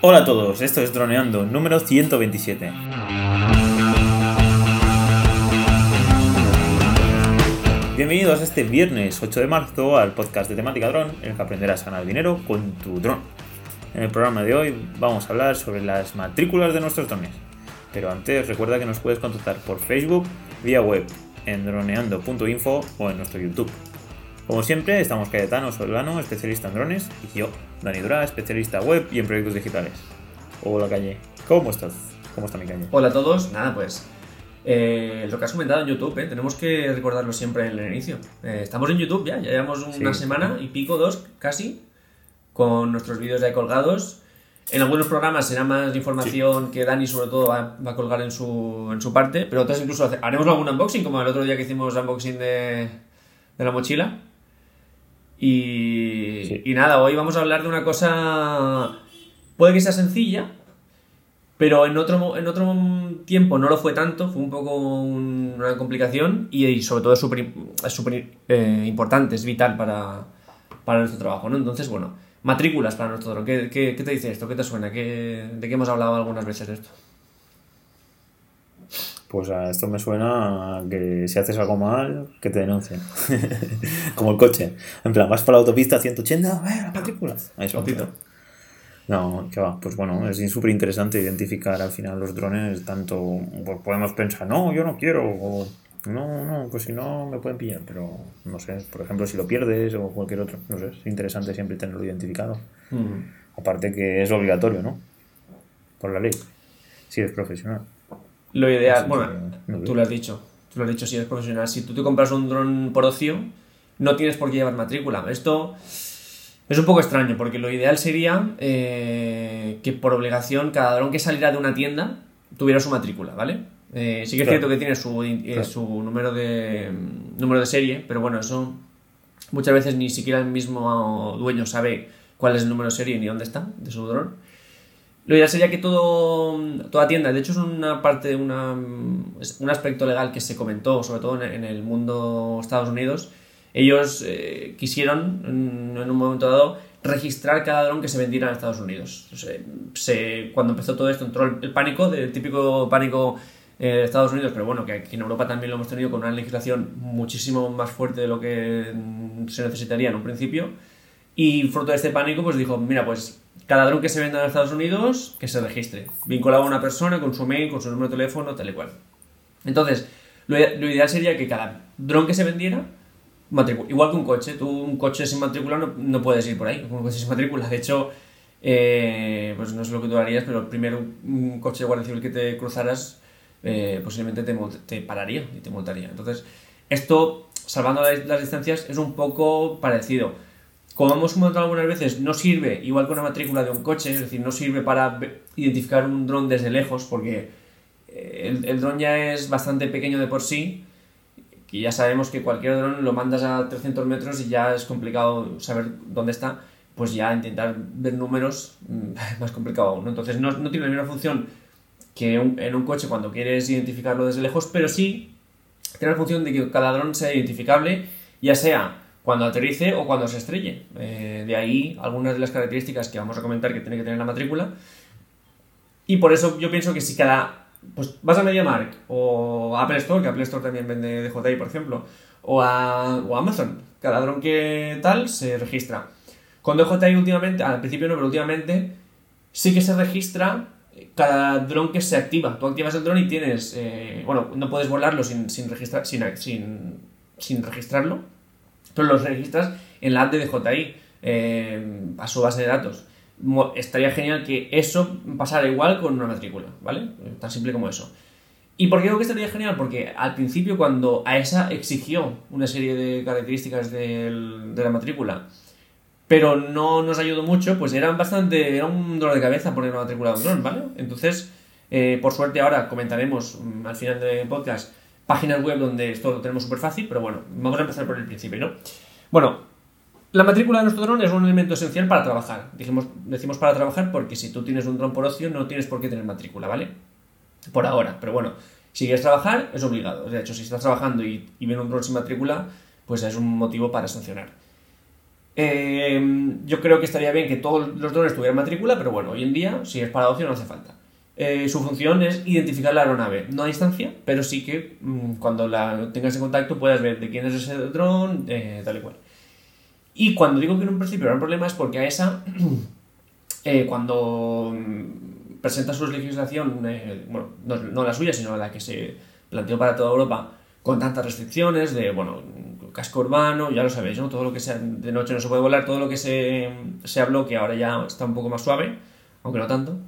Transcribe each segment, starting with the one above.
Hola a todos, esto es Droneando, número 127. Bienvenidos este viernes 8 de marzo al podcast de temática dron, en el que aprenderás a ganar dinero con tu dron. En el programa de hoy vamos a hablar sobre las matrículas de nuestros drones. Pero antes recuerda que nos puedes contactar por Facebook, vía web, en droneando.info o en nuestro YouTube. Como siempre, estamos Cayetano Solano, especialista en drones, y yo, Dani Dura, especialista web y en proyectos digitales. Hola Calle, ¿cómo estás? ¿Cómo está mi Calle? Hola a todos, nada pues. eh, lo que has comentado en YouTube, eh, tenemos que recordarlo siempre en el inicio. Eh, estamos en YouTube ya, ya llevamos una Sí. semana y pico, dos casi, con nuestros vídeos ya colgados. En algunos programas será más información que Dani sobre todo va, va a colgar en su, en su parte, pero otras incluso hace- haremos algún unboxing, como el otro día que hicimos unboxing de, de la mochila. Y, Sí. y nada, hoy vamos a hablar de una cosa, puede que sea sencilla, pero en otro, en otro tiempo no lo fue tanto, fue un poco un- una complicación y, y sobre todo es súper eh, importante, es vital para, para nuestro trabajo, ¿no? Entonces, bueno, matrículas para nuestro. ¿Qué, qué, qué te dice esto? ¿Qué te suena? ¿Qué, ¿De qué hemos hablado algunas veces de esto? Pues a esto me suena a que si haces algo mal, que te denuncien. Como el coche. En plan, vas por la autopista 180, ¡eh, las matrículas! A Eso. Ojito. No, que va. Pues bueno, es súper interesante identificar al final los drones, tanto pues podemos pensar, no, yo no quiero, o no, no, pues si no me pueden pillar, pero no sé, por ejemplo, si lo pierdes o cualquier otro, no sé, es interesante siempre tenerlo identificado. Mm. Aparte que es obligatorio, ¿no? Por la ley, si eres profesional. Lo ideal, Así bueno, que, tú lo has dicho, tú lo has dicho si eres profesional. Si tú te compras un dron por ocio, no tienes por qué llevar matrícula. Esto es un poco extraño, porque lo ideal sería eh, que por obligación cada dron que saliera de una tienda tuviera su matrícula, ¿vale? Eh, sí que es cierto que tiene su, eh, Claro. su número, de, número de serie, pero bueno, eso muchas veces ni siquiera el mismo dueño sabe cuál es el número de serie ni dónde está de su dron. Lo ideal sería que todo, toda tienda, de hecho es una parte, una, un aspecto legal que se comentó, sobre todo en, el mundo Estados Unidos, ellos eh, quisieron en, un momento dado registrar cada dron que se vendiera en Estados Unidos. Cuando empezó todo esto entró el, el pánico, el típico pánico eh, de Estados Unidos, pero bueno, que aquí en Europa también lo hemos tenido con una legislación muchísimo más fuerte de lo que mm, se necesitaría en un principio. Y fruto de este pánico, pues dijo, mira, pues cada dron que se venda en Estados Unidos, que se registre. Vinculado a una persona con su mail, con su número de teléfono, tal y cual. Entonces, lo, ideal sería que cada dron que se vendiera, igual que un coche, tú un coche sin matrícula no, no puedes ir por ahí, un coche sin matrícula. De hecho, eh, pues no sé lo que tú harías, pero primero un coche de Guardia Civil que te cruzaras, eh, posiblemente te, te pararía y te multaría. Entonces, esto, salvando las distancias, es un poco parecido. Como hemos comentado algunas veces, no sirve igual que una matrícula de un coche, es decir, no sirve para identificar un dron desde lejos, porque eh, el, dron ya es bastante pequeño de por sí, y ya sabemos que cualquier dron lo mandas a 300 metros y ya es complicado saber dónde está, pues ya intentar ver números mm, es más complicado aún. Entonces no, tiene la misma función que en un coche cuando quieres identificarlo desde lejos, pero sí tiene la función de que cada dron sea identificable, ya sea cuando aterrice o cuando se estrelle. Eh, de ahí algunas de las características que vamos a comentar que tiene que tener la matrícula. Y por eso yo pienso que si cada. Pues vas a MediaMarkt o a Apple Store, que Apple Store también vende DJI, por ejemplo, o a, o Amazon, cada dron que tal se registra. Con DJI últimamente, al principio no, pero últimamente sí que se registra cada dron que se activa. Tú activas el dron y tienes. eh, bueno, no puedes volarlo sin, sin, registrar, sin, sin, sin registrarlo, pero los registras en la app de DJI eh, a su base de datos. Estaría genial que eso pasara igual con una matrícula, ¿vale? Eh, Tan simple como eso. ¿Y por qué digo que estaría genial? Porque al principio cuando AESA exigió una serie de características de la matrícula, pero no nos ayudó mucho, pues eran bastante, era un dolor de cabeza poner una matrícula de un dron, ¿vale? Entonces, eh, por suerte ahora comentaremos mm, al final del podcast páginas web donde esto lo tenemos súper fácil, pero bueno, vamos a empezar por el principio, ¿no? Bueno, la matrícula de nuestro dron es un elemento esencial para trabajar. Dijimos, decimos para trabajar porque si tú tienes un dron por ocio no tienes por qué tener matrícula, ¿vale? Por ahora, pero bueno, si quieres trabajar es obligado. De hecho, si estás trabajando y, y viene un dron sin matrícula, pues es un motivo para sancionar. Eh, yo creo que estaría bien que todos los drones tuvieran matrícula, pero bueno, hoy en día, si es para ocio, no hace falta. Eh, su función es identificar la aeronave, no a distancia, pero sí que mm, cuando la tengas en contacto puedas ver de quién es ese dron, eh, tal y cual. Y cuando digo que en un principio era un problema es porque a esa, eh, cuando mm, presenta su legislación, eh, bueno, no, no la suya, sino la que se planteó para toda Europa, con tantas restricciones de, bueno, casco urbano, ya lo sabéis, ¿no? Todo lo que sea de noche no se puede volar, todo lo que se, se habló, que ahora ya está un poco más suave, aunque no tanto.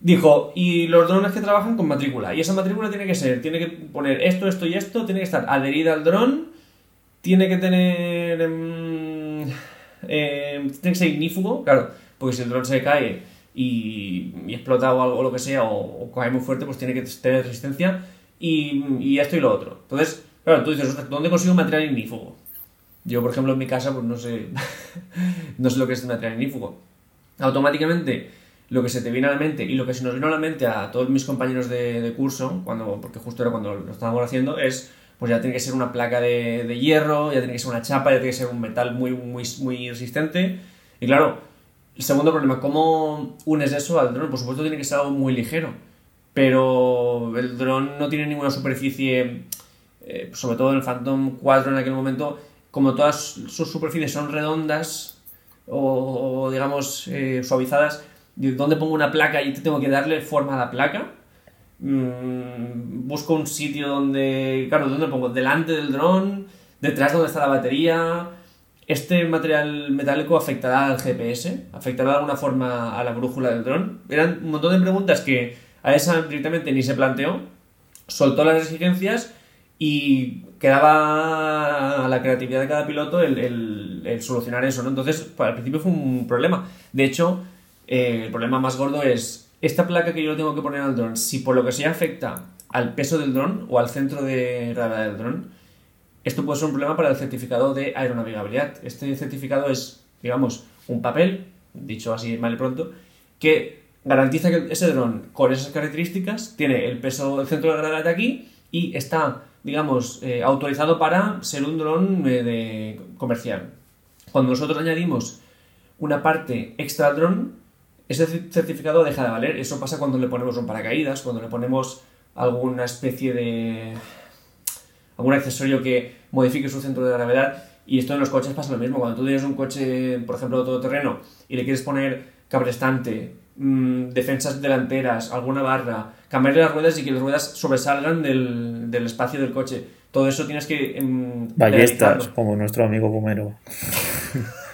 Dijo, y los drones que trabajan con matrícula. Y esa matrícula tiene que ser, tiene que poner esto, esto y esto, tiene que estar adherida al dron, tiene que tener... em, em, tiene que ser ignífugo, claro, porque si el dron se cae y, y explota o algo o lo que sea, o, cae muy fuerte, pues tiene que tener resistencia y, y esto y lo otro. Entonces, claro, tú dices, "Ostras, ¿dónde consigo material ignífugo? Yo, por ejemplo, en mi casa, pues no sé, no sé lo que es material ignífugo. Automáticamente, lo que se te viene a la mente y lo que se nos vino a la mente a todos mis compañeros de, curso, cuando, porque justo era cuando lo estábamos haciendo, es, pues ya tiene que ser una placa de, de hierro, ya tiene que ser una chapa, ya tiene que ser un metal muy, muy, muy resistente. Y claro, el segundo problema, ¿cómo unes eso al dron? Por supuesto tiene que ser algo muy ligero, pero el dron no tiene ninguna superficie, eh, sobre todo en el Phantom 4 en aquel momento, como todas sus superficies son redondas o, o, digamos eh, suavizadas, ¿dónde pongo una placa y tengo que darle forma a la placa? Mm, busco un sitio donde, claro, ¿dónde pongo? Delante del dron, detrás donde está la batería. Este material metálico afectará al GPS, afectará de alguna forma a la brújula del dron. Eran un montón de preguntas que a esa directamente ni se planteó, soltó las exigencias y quedaba a la creatividad de cada piloto el, el- el solucionar eso, ¿no? Entonces, para- al principio fue un problema. De hecho, eh, el problema más gordo es esta placa que yo tengo que poner al dron. Si por lo que sea afecta al peso del dron o al centro de gravedad del dron, esto puede ser un problema para el certificado de aeronavegabilidad. Este certificado es, digamos, un papel, dicho así mal y pronto, que garantiza que ese dron con esas características tiene el peso del centro de gravedad aquí y está, digamos, eh, autorizado para ser un dron eh, de comercial. Cuando nosotros añadimos una parte extra al dron, ese certificado deja de valer. Eso pasa cuando le ponemos un paracaídas, cuando le ponemos alguna especie de. algún accesorio que modifique su centro de gravedad. Y esto en los coches pasa lo mismo. Cuando tú tienes un coche, por ejemplo, todoterreno, y le quieres poner cabrestante, mm, defensas delanteras, alguna barra, cambiarle las ruedas y que las ruedas sobresalgan del, del espacio del coche. Todo eso tienes que. em, Ballestas, como nuestro amigo Pomero.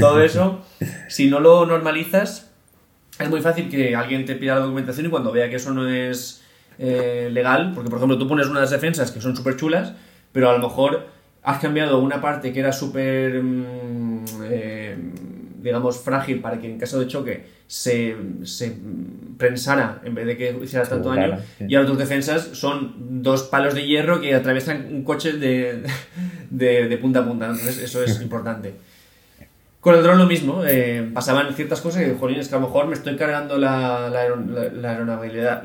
Todo eso, si no lo normalizas, es muy fácil que alguien te pida la documentación y cuando vea que eso no es eh, legal, porque por ejemplo tú pones unas defensas que son súper chulas, pero a lo mejor has cambiado una parte que era súper, mm, eh, digamos, frágil para que en caso de choque se, se prensara en vez de que hiciera tanto daño, Claro, sí. y ahora tus defensas son dos palos de hierro que atraviesan un coche de, de, de punta a punta, entonces eso es importante. Con el dron lo mismo, eh, pasaban ciertas cosas que, jolín, es que a lo mejor me estoy cargando la, la, la-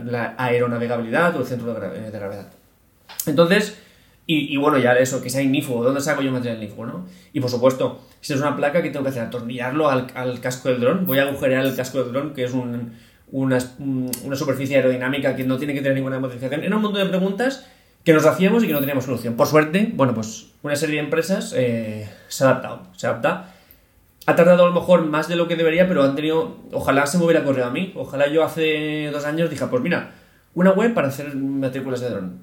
la aeronavegabilidad, o el centro gra- de gravedad. Entonces, y, y bueno, ya eso, que sea ignífugo, ¿dónde saco yo material ignífugo, no? Y por supuesto, si es una placa, ¿qué tengo que hacer? Atornillarlo al, al casco del dron. Voy a agujerear el casco del dron, que es un- una, una superficie aerodinámica que no tiene que tener ninguna modificación. Era un montón de preguntas que nos hacíamos y que no teníamos solución. Por suerte, bueno, pues una serie de empresas eh, se ha adaptado. Se adapta. Ha tardado a lo mejor más de lo que debería, pero han tenido. Ojalá se me hubiera ocurrido a mí. Ojalá yo hace dos años dije, pues mira, una web para hacer matrículas de dron.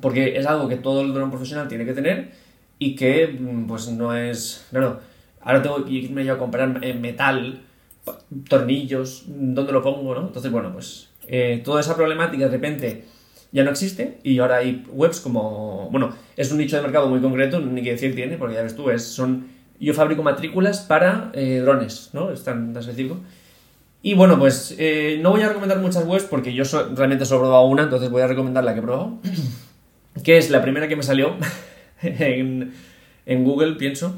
Porque es algo que todo el dron profesional tiene que tener y que, mm, pues no es. Claro, ahora tengo que irme yo a comprar eh, metal, tornillos, ¿dónde lo pongo, no? Entonces, bueno, pues eh, toda esa problemática de repente ya no existe y ahora hay webs como. Bueno, es un nicho de mercado muy concreto, ni que decir tiene, porque ya ves tú, es, son. Yo fabrico matrículas para eh, drones, ¿no? Es tan, tan sencillo. Y bueno, pues eh, no voy a recomendar muchas webs porque yo realmente solo he probado una, entonces voy a recomendar la que he probado, que es la primera que me salió en, en Google, pienso,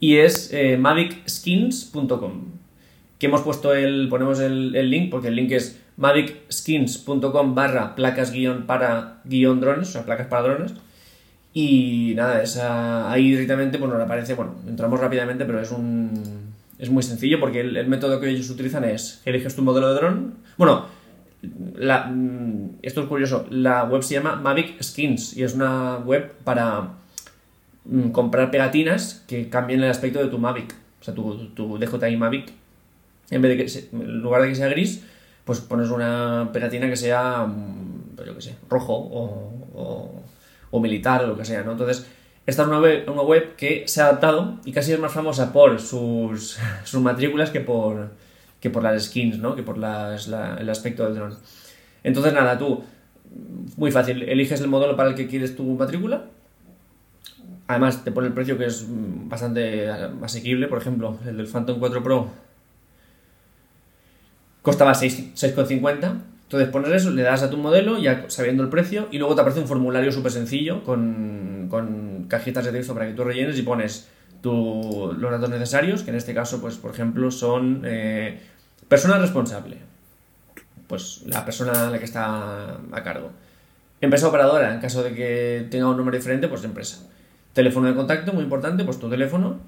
y es eh, mavicskins.com, que hemos puesto el, ponemos el, el link, porque el link es mavicskins.com barra placas guion para guion drones, o sea, placas para drones, Y nada, esa, ahí directamente pues nos aparece, bueno, entramos rápidamente, pero es un es muy sencillo porque el, método que ellos utilizan es eliges tu modelo de dron. Bueno, la, mm, esto es curioso, la web se llama Mavic Skins y es una web para mm, comprar pegatinas que cambien el aspecto de tu Mavic. O sea, tu, tu DJI Mavic, en vez de que en lugar de que sea gris, pues pones una pegatina que sea, mm, pues yo qué sé, rojo o o militar o lo que sea, ¿no? Entonces, esta es una web, que se ha adaptado y casi es más famosa por sus, sus matrículas que por, que por las skins, ¿no? Que por el aspecto del dron. Entonces, nada, tú, muy fácil, eliges el modelo para el que quieres tu matrícula. Además, te pone el precio que es bastante asequible. Por ejemplo, el del Phantom 4 Pro costaba 6,50 entonces pones eso, le das a tu modelo, ya sabiendo el precio, y luego te aparece un formulario súper sencillo con, con, cajitas de texto para que tú rellenes y pones tu, los datos necesarios, que en este caso, pues, por ejemplo, son eh, persona responsable. Pues la persona la que está a cargo. Empresa operadora, en caso de que tenga un número diferente, pues empresa. Teléfono de contacto, muy importante, pues tu teléfono.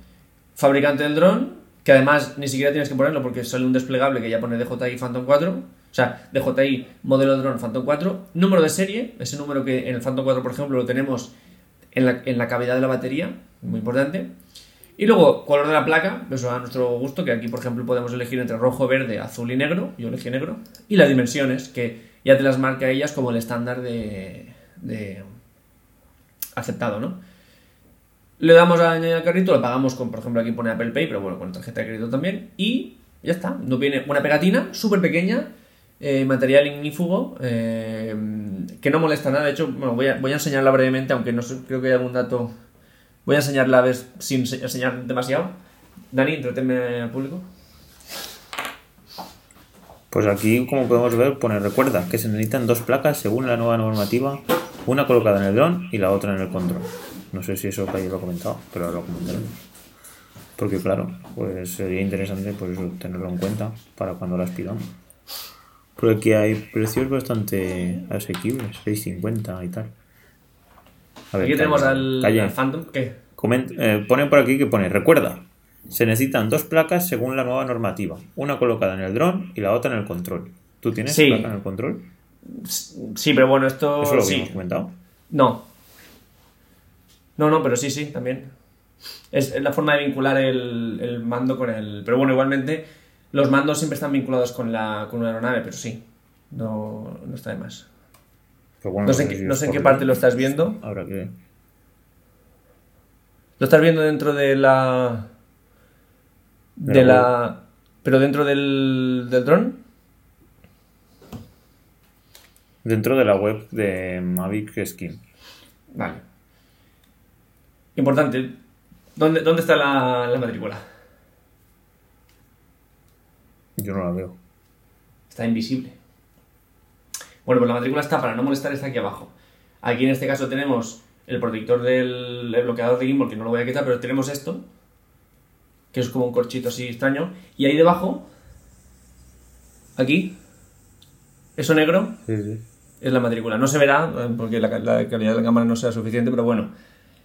Fabricante del dron, que además ni siquiera tienes que ponerlo porque sale un desplegable que ya pone DJI Phantom 4 o sea, DJI modelo de drone Phantom 4, número de serie, ese número que en el Phantom 4, por ejemplo, lo tenemos en la, en la cavidad de la batería, muy importante. Y luego, color de la placa, eso a nuestro gusto, que aquí, por ejemplo, podemos elegir entre rojo, verde, azul y negro. Yo elegí negro. Y las dimensiones, que ya te las marca ellas como el estándar de, de aceptado, ¿no? Le damos a añadir al carrito, lo pagamos con, por ejemplo, aquí pone Apple Pay, pero bueno, con tarjeta de crédito también. Y ya está. Nos viene una pegatina súper pequeña eh, material ignífugo eh, que no molesta nada. De hecho, bueno, voy a, voy a enseñarla brevemente, aunque no sé, creo que hay algún dato. Voy a enseñarla a ver sin enseñar demasiado. Dani, entretenme al público. Pues aquí, como podemos ver, pone recuerda que se necesitan dos placas según la nueva normativa, una colocada en el dron y la otra en el control. No sé si eso que lo he comentado, pero lo comentaremos. Porque claro, pues sería interesante pues tenerlo en cuenta para cuando las pidamos. Porque aquí hay precios bastante asequibles, 6.50 y tal. aquí tenemos al, Phantom, ¿qué? Eh, pone por aquí que pone, recuerda, se necesitan dos placas según la nueva normativa, una colocada en el dron y la otra en el control. ¿Tú tienes placa en el control? Sí, pero bueno, esto... ¿Eso lo sí. habíamos comentado? No. No, no, pero sí, sí, también. Es, la forma de vincular el, el mando con el... Pero bueno, igualmente los mandos siempre están vinculados con, la, con una aeronave, pero sí, no, no está de más. no sé, no sé en qué parte lo estás viendo. Ahora que. ¿Lo estás viendo dentro de la. de, la. pero dentro del, del dron? Dentro de la web de Mavic Skin. Vale. Importante. ¿Dónde, dónde está la, la matrícula? Yo no la veo. Está invisible. Bueno, pues la matrícula está para no molestar, está aquí abajo. Aquí en este caso tenemos el protector del bloqueador de gimbal, que no lo voy a quitar, pero tenemos esto, que es como un corchito así extraño. Y ahí debajo, aquí, eso negro, es la matrícula. No se verá, eh, porque la, calidad de la cámara no sea suficiente, pero bueno.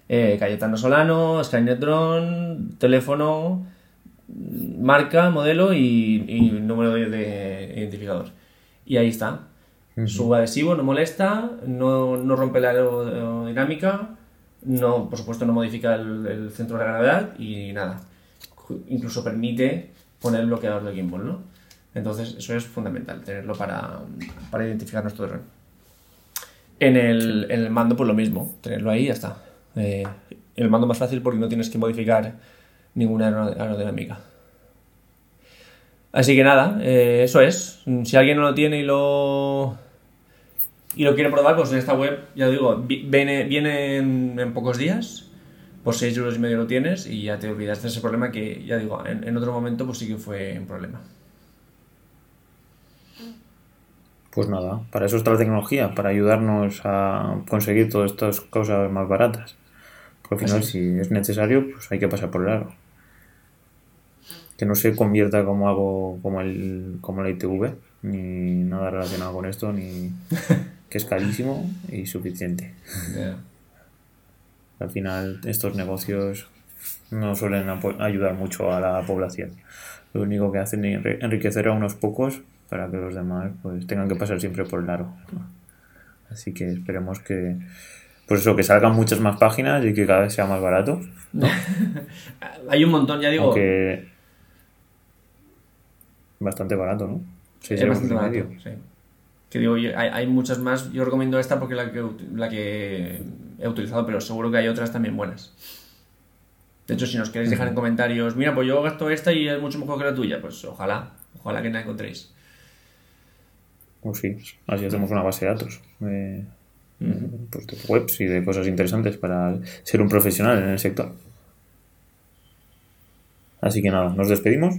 Eh, Cayetano Solano, Skynet Drone, teléfono, marca, modelo y, número de, identificador. Y ahí está. Su adhesivo no molesta, no, rompe la aerodinámica, no, por supuesto no modifica el, centro de la gravedad y nada. Incluso permite poner el bloqueador de gimbal, ¿no? Entonces eso es fundamental, tenerlo para, identificar nuestro dron. En el, mando pues lo mismo, tenerlo ahí y ya está. Eh, el mando más fácil porque no tienes que modificar ninguna aerodinámica. Así que nada, eh, eso es. Si alguien no lo tiene y lo y lo quiere probar, pues en esta web, ya digo, viene, viene en, pocos días. Por 6 euros y medio lo tienes y ya te olvidas de ese problema que, ya digo, en, en otro momento pues sí que fue un problema. Pues nada, para eso está la tecnología, para ayudarnos a conseguir todas estas cosas más baratas. Al final, si es necesario, pues hay que pasar por el aro. Que no se convierta como algo como, el, como la ITV, ni nada relacionado con esto, ni que es carísimo y suficiente. Al final, estos negocios no suelen ayudar mucho a la población. Lo único que hacen es enriquecer a unos pocos para que los demás pues tengan que pasar siempre por el aro. Así que esperemos que, pues eso, que salgan muchas más páginas y que cada vez sea más barato. Hay un montón, ya digo. bastante barato, ¿no? Sí, es bastante barato, sí. Que digo, hay, hay, muchas más. Yo recomiendo esta porque es la que, la que he utilizado, pero seguro que hay otras también buenas. De hecho, si nos queréis dejar en comentarios, mira, pues yo gasto esta y es mucho mejor que la tuya, pues ojalá, ojalá que la encontréis. Pues sí, así hacemos una base de datos de, pues de webs y de cosas interesantes para ser un profesional en el sector. Así que nada, nos despedimos.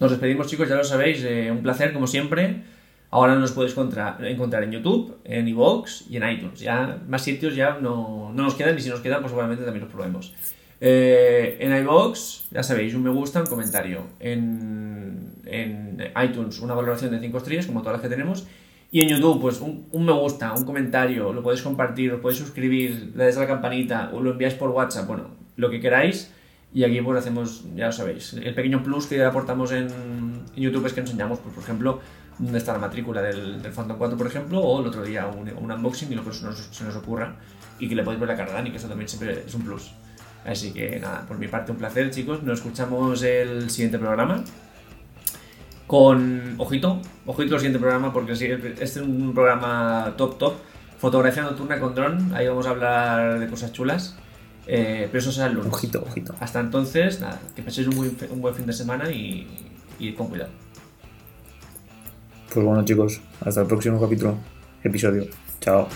Nos despedimos chicos, ya lo sabéis, eh, un placer como siempre. Ahora nos podéis encontrar, en YouTube, en iVoox y en iTunes. Ya más sitios ya no, no, nos quedan y si nos quedan pues seguramente también los probemos. Eh, en iVoox, ya sabéis, un me gusta, un comentario. En, en iTunes, una valoración de 5 estrellas, como todas las que tenemos. Y en YouTube, pues un, un, me gusta, un comentario, lo podéis compartir, os podéis suscribir, le dais a la campanita o lo enviáis por WhatsApp, bueno, lo que queráis. Y aquí pues hacemos, ya lo sabéis, el pequeño plus que aportamos en, en YouTube es que enseñamos, pues, por ejemplo, dónde está la matrícula del, del Phantom 4, por ejemplo, o el otro día un, un unboxing y lo que se nos, se nos ocurra y que le podéis ver la cara Dani, que eso también siempre es un plus. Así que nada, por mi parte un placer, chicos. Nos escuchamos el siguiente programa. Con. Ojito, ojito el siguiente programa, porque este es un programa top, top. Fotografía nocturna con dron. Ahí vamos a hablar de cosas chulas. Eh, pero eso será el lunes. Ojito, ojito. Hasta entonces, nada, que paséis un, buen, un buen fin de semana y, y con cuidado. Pues bueno, chicos, hasta el próximo capítulo, episodio. Chao.